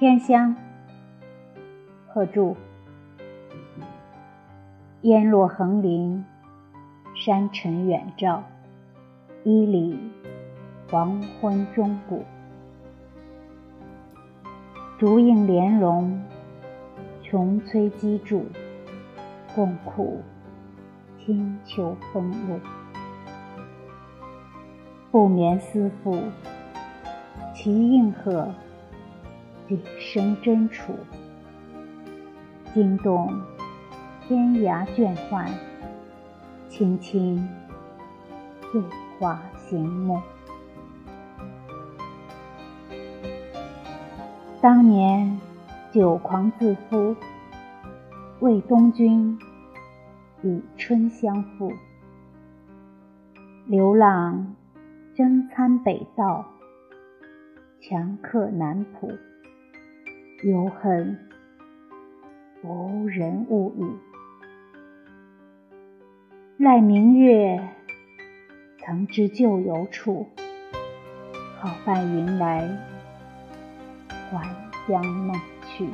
天香，贺铸。烟落横林，山尘远照，一里黄昏钟鼓。竹影帘笼，琼崔积柱，共苦清秋风露。不眠思妇，其应和，几声真楚。惊动天涯倦唤，轻轻对话行目。当年酒狂自负，为东君与春相负，流浪。征参北道，强客南浦，犹恨无人物语。赖明月，曾知旧游处，好伴云来，还乡梦去。